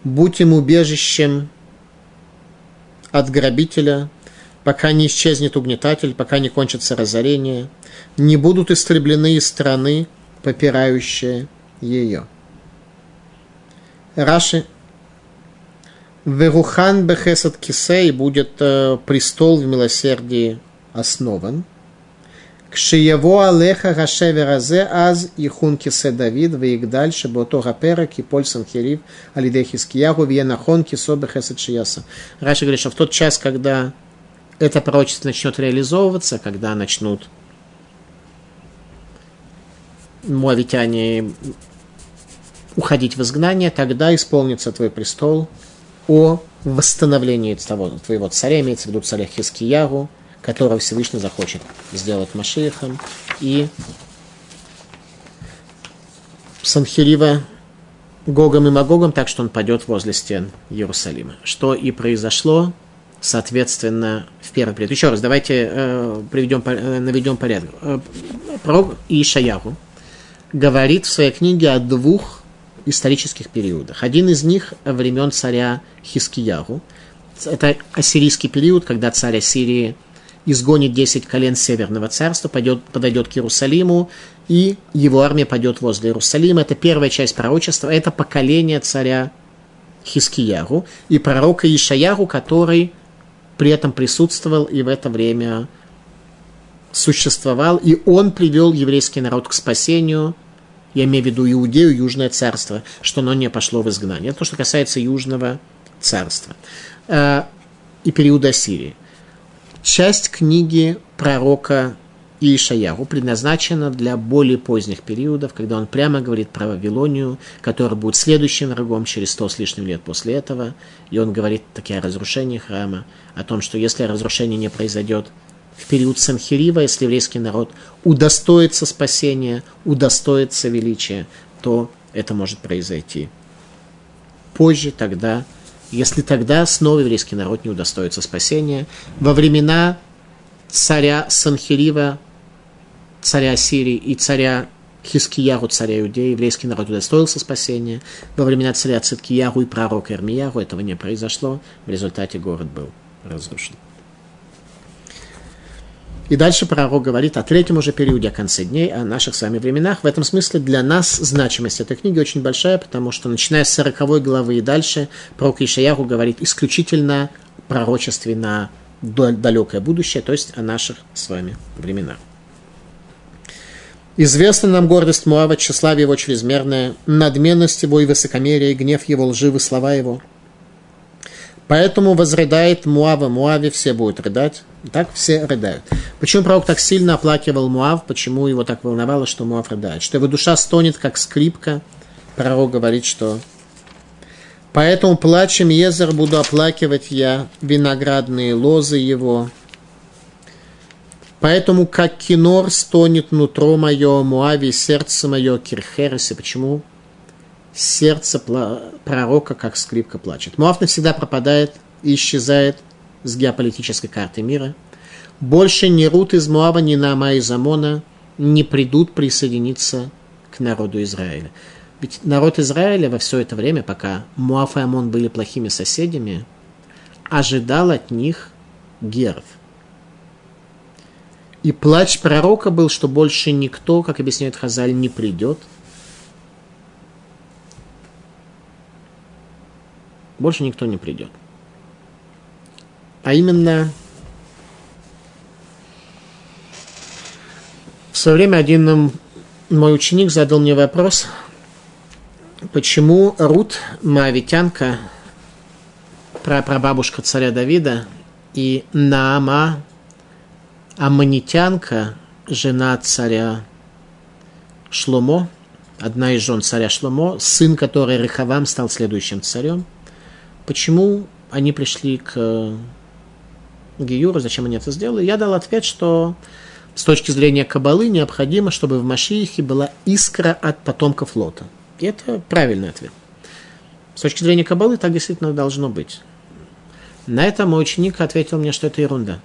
будь им убежищем от грабителя, пока не исчезнет угнетатель, пока не кончится разорение, не будут истреблены из страны, попирающие ее. Раши Верухан Бехесад Кисей будет э, престол в милосердии основан – Кшиево алеха гашевер азе аз ихун кисе Давид веигдаль шебото гапера киполь санхерив алидей хискиягу венахон кисо бехесед шияса. Раши говорит, что в тот час, когда это пророчество начнет реализовываться, когда начнут муавитяне уходить в изгнание, тогда исполнится твой престол о восстановлении того, твоего царя, имеется в виду царя Хискиягу, которого Всевышний захочет сделать Машиихом, и Санхирива Гогом и Магогом, так что он пойдет возле стен Иерусалима. Что и произошло, соответственно, в первый период. Еще раз, давайте э, приведем, э, наведем порядок. Э, пророк Ишаяру говорит в своей книге о двух исторических периодах. Один из них времен царя Хискияру. Это ассирийский период, когда царь Ассирии – изгонит 10 колен Северного царства, пойдет, подойдет к Иерусалиму, и его армия пойдет возле Иерусалима. Это первая часть пророчества, это поколение царя Хискияру и пророка Ишаяру, который при этом присутствовал и в это время существовал, и он привел еврейский народ к спасению, я имею в виду Иудею, Южное царство, что оно не пошло в изгнание. Это то, что касается Южного царства э, и периода Сирии. Часть книги пророка Ишаяру предназначена для более поздних периодов, когда он прямо говорит про Вавилонию, которая будет следующим врагом через сто с лишним лет после этого. И он говорит таки о разрушении храма, о том, что если разрушение не произойдет в период Санхирива, если еврейский народ удостоится спасения, удостоится величия, то это может произойти позже, тогда, если тогда снова еврейский народ не удостоится спасения. Во времена царя Санхирива, царя Сирии и царя Хискияру, царя Иудеи, еврейский народ удостоился спасения. Во времена царя Циткияру и пророка Ирмияру этого не произошло. В результате город был разрушен. И дальше пророк говорит о третьем уже периоде, о конце дней, о наших с вами временах. В этом смысле для нас значимость этой книги очень большая, потому что начиная с 40 главы и дальше пророк Ишаяху говорит исключительно пророчестве на далекое будущее, то есть о наших с вами временах. Известна нам гордость Муава, тщеславие его чрезмерное, надменность его и высокомерие, гнев его, лживы слова его – Поэтому возрыдает Муава. Муаве все будут рыдать. Так все рыдают. Почему пророк так сильно оплакивал Муав? Почему его так волновало, что Муав рыдает? Что его душа стонет, как скрипка. Пророк говорит, что Поэтому плачем Езер буду оплакивать я виноградные лозы его. Поэтому, как кинор стонет нутро мое, Муави, сердце мое, Кирхереси. Почему? сердце пророка, как скрипка плачет. Муав навсегда пропадает и исчезает с геополитической карты мира. Больше ни Рут из Муава, ни Нама из Амона не придут присоединиться к народу Израиля. Ведь народ Израиля во все это время, пока Муав и Амон были плохими соседями, ожидал от них герв. И плач пророка был, что больше никто, как объясняет Хазаль, не придет – больше никто не придет. А именно, в свое время один мой ученик задал мне вопрос, почему Рут, Моавитянка, прабабушка царя Давида, и Наама, Аммонитянка, жена царя Шломо, одна из жен царя Шломо, сын которой Рехавам стал следующим царем – почему они пришли к Гиюру, зачем они это сделали, я дал ответ, что с точки зрения Кабалы необходимо, чтобы в Машиихе была искра от потомков Лота. И это правильный ответ. С точки зрения Кабалы так действительно должно быть. На это мой ученик ответил мне, что это ерунда.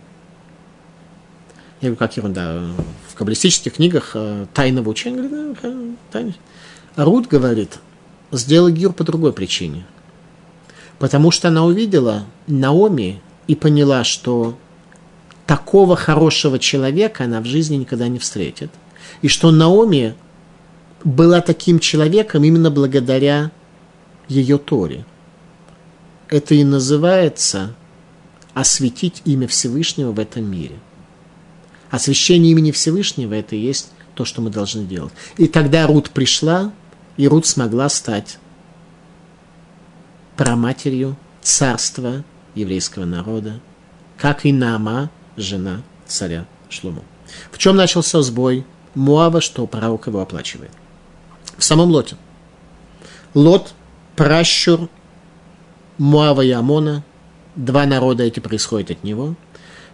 Я говорю, как ерунда? В каббалистических книгах э, тайного учения, говорит. Рут говорит, сделай гир по другой причине – Потому что она увидела Наоми и поняла, что такого хорошего человека она в жизни никогда не встретит. И что Наоми была таким человеком именно благодаря ее Торе. Это и называется осветить имя Всевышнего в этом мире. Освящение имени Всевышнего – это и есть то, что мы должны делать. И тогда Рут пришла, и Рут смогла стать праматерью царства еврейского народа, как и Нама, жена царя Шлому. В чем начался сбой Муава, что пророк его оплачивает? В самом Лоте. Лот, пращур Муава и Амона, два народа эти происходят от него,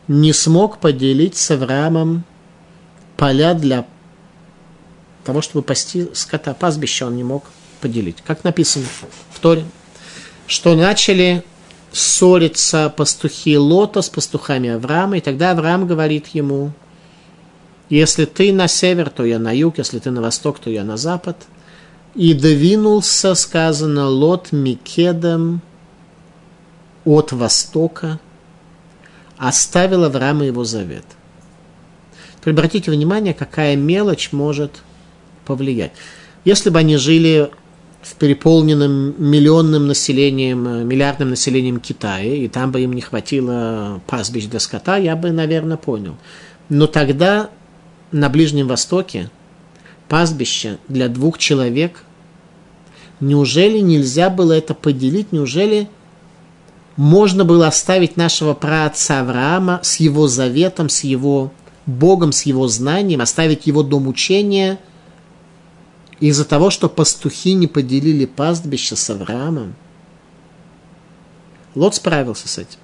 не смог поделить с Авраамом поля для того, чтобы пасти скота. Пастбище он не мог поделить. Как написано в Торе, что начали ссориться пастухи Лота с пастухами Авраама, и тогда Авраам говорит ему, если ты на север, то я на юг, если ты на восток, то я на запад. И двинулся, сказано, Лот Микедом от востока, оставил Авраама его завет. Теперь обратите внимание, какая мелочь может повлиять. Если бы они жили в переполненном миллионным населением, миллиардным населением Китая, и там бы им не хватило пастбищ для скота, я бы, наверное, понял. Но тогда на Ближнем Востоке пастбище для двух человек, неужели нельзя было это поделить, неужели можно было оставить нашего праотца Авраама с его заветом, с его Богом, с его знанием, оставить его до мучения из-за того, что пастухи не поделили пастбище с Авраамом. Лот справился с этим.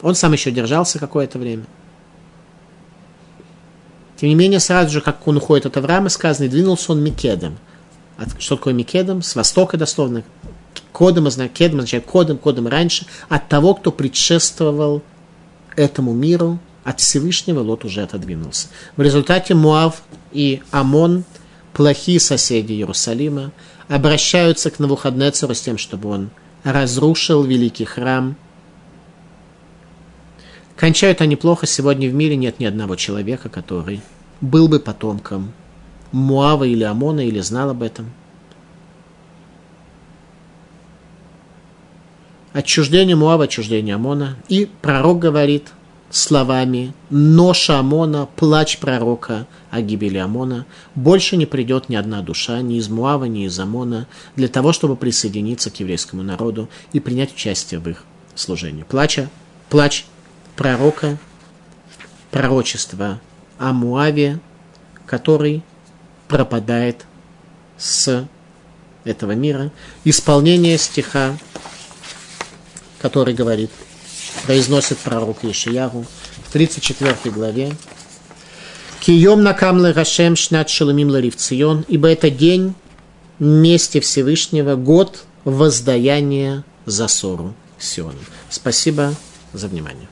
Он сам еще держался какое-то время. Тем не менее, сразу же, как он уходит от Авраама, сказано, двинулся он Микедом. Что такое Микедом? С востока дословно. Кодом, кедом означает кодом, кодом раньше, от того, кто предшествовал этому миру, от Всевышнего Лот уже отодвинулся. В результате Муав и Амон, плохие соседи Иерусалима, обращаются к Навуходнецеру с тем, чтобы он разрушил великий храм. Кончают они плохо. Сегодня в мире нет ни одного человека, который был бы потомком Муава или Амона, или знал об этом – отчуждение Муава, отчуждение Амона. И пророк говорит словами «Ноша Амона, плач пророка о гибели Амона, больше не придет ни одна душа, ни из Муава, ни из Амона, для того, чтобы присоединиться к еврейскому народу и принять участие в их служении». Плача, плач пророка, пророчество о Муаве, который пропадает с этого мира. Исполнение стиха который говорит, произносит пророк Ешиягу в 34 главе. Кием накамлы Рашем шнат шелумим ларивцион, ибо это день мести Всевышнего, год воздаяния за ссору Сиона. Спасибо за внимание.